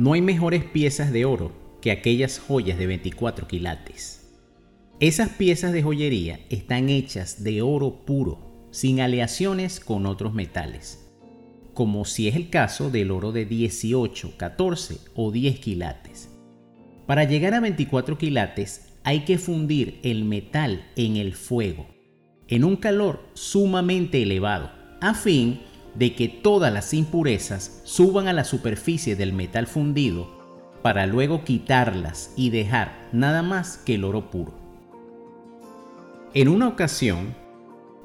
No hay mejores piezas de oro que aquellas joyas de 24 quilates. Esas piezas de joyería están hechas de oro puro, sin aleaciones con otros metales, como si es el caso del oro de 18, 14 o 10 quilates. Para llegar a 24 quilates hay que fundir el metal en el fuego, en un calor sumamente elevado, a fin de que todas las impurezas suban a la superficie del metal fundido para luego quitarlas y dejar nada más que el oro puro. En una ocasión,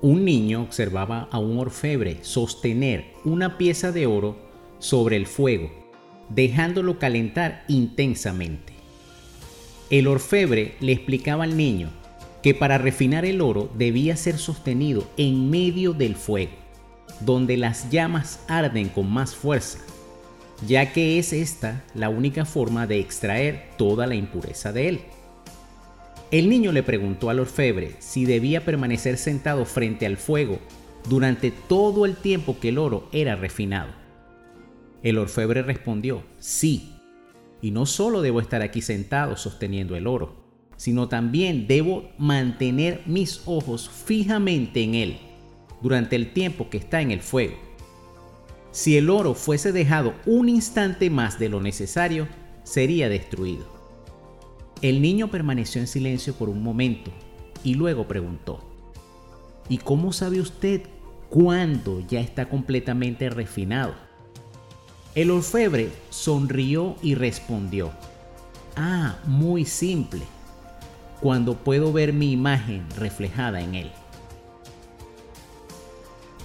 un niño observaba a un orfebre sostener una pieza de oro sobre el fuego, dejándolo calentar intensamente. El orfebre le explicaba al niño que para refinar el oro debía ser sostenido en medio del fuego donde las llamas arden con más fuerza, ya que es esta la única forma de extraer toda la impureza de él. El niño le preguntó al orfebre si debía permanecer sentado frente al fuego durante todo el tiempo que el oro era refinado. El orfebre respondió, sí, y no solo debo estar aquí sentado sosteniendo el oro, sino también debo mantener mis ojos fijamente en él durante el tiempo que está en el fuego. Si el oro fuese dejado un instante más de lo necesario, sería destruido. El niño permaneció en silencio por un momento y luego preguntó, ¿Y cómo sabe usted cuándo ya está completamente refinado? El orfebre sonrió y respondió, Ah, muy simple, cuando puedo ver mi imagen reflejada en él.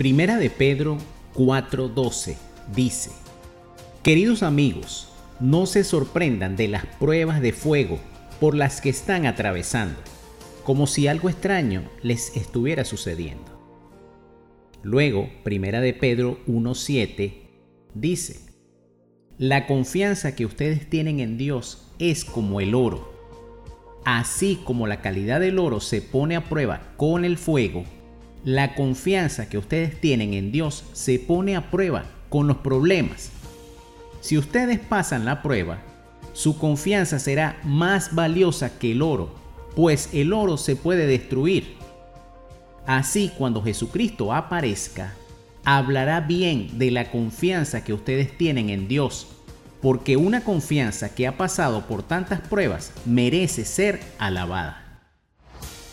Primera de Pedro 4:12 dice, Queridos amigos, no se sorprendan de las pruebas de fuego por las que están atravesando, como si algo extraño les estuviera sucediendo. Luego, Primera de Pedro 1:7 dice, La confianza que ustedes tienen en Dios es como el oro. Así como la calidad del oro se pone a prueba con el fuego, la confianza que ustedes tienen en Dios se pone a prueba con los problemas. Si ustedes pasan la prueba, su confianza será más valiosa que el oro, pues el oro se puede destruir. Así cuando Jesucristo aparezca, hablará bien de la confianza que ustedes tienen en Dios, porque una confianza que ha pasado por tantas pruebas merece ser alabada.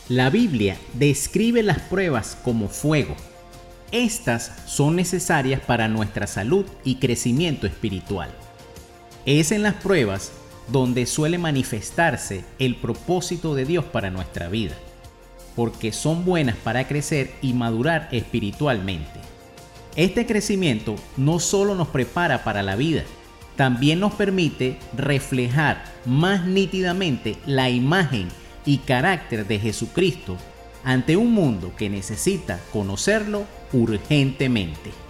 La Biblia describe las pruebas como fuego. Estas son necesarias para nuestra salud y crecimiento espiritual. Es en las pruebas donde suele manifestarse el propósito de Dios para nuestra vida, porque son buenas para crecer y madurar espiritualmente. Este crecimiento no solo nos prepara para la vida, también nos permite reflejar más nítidamente la imagen y carácter de Jesucristo ante un mundo que necesita conocerlo urgentemente.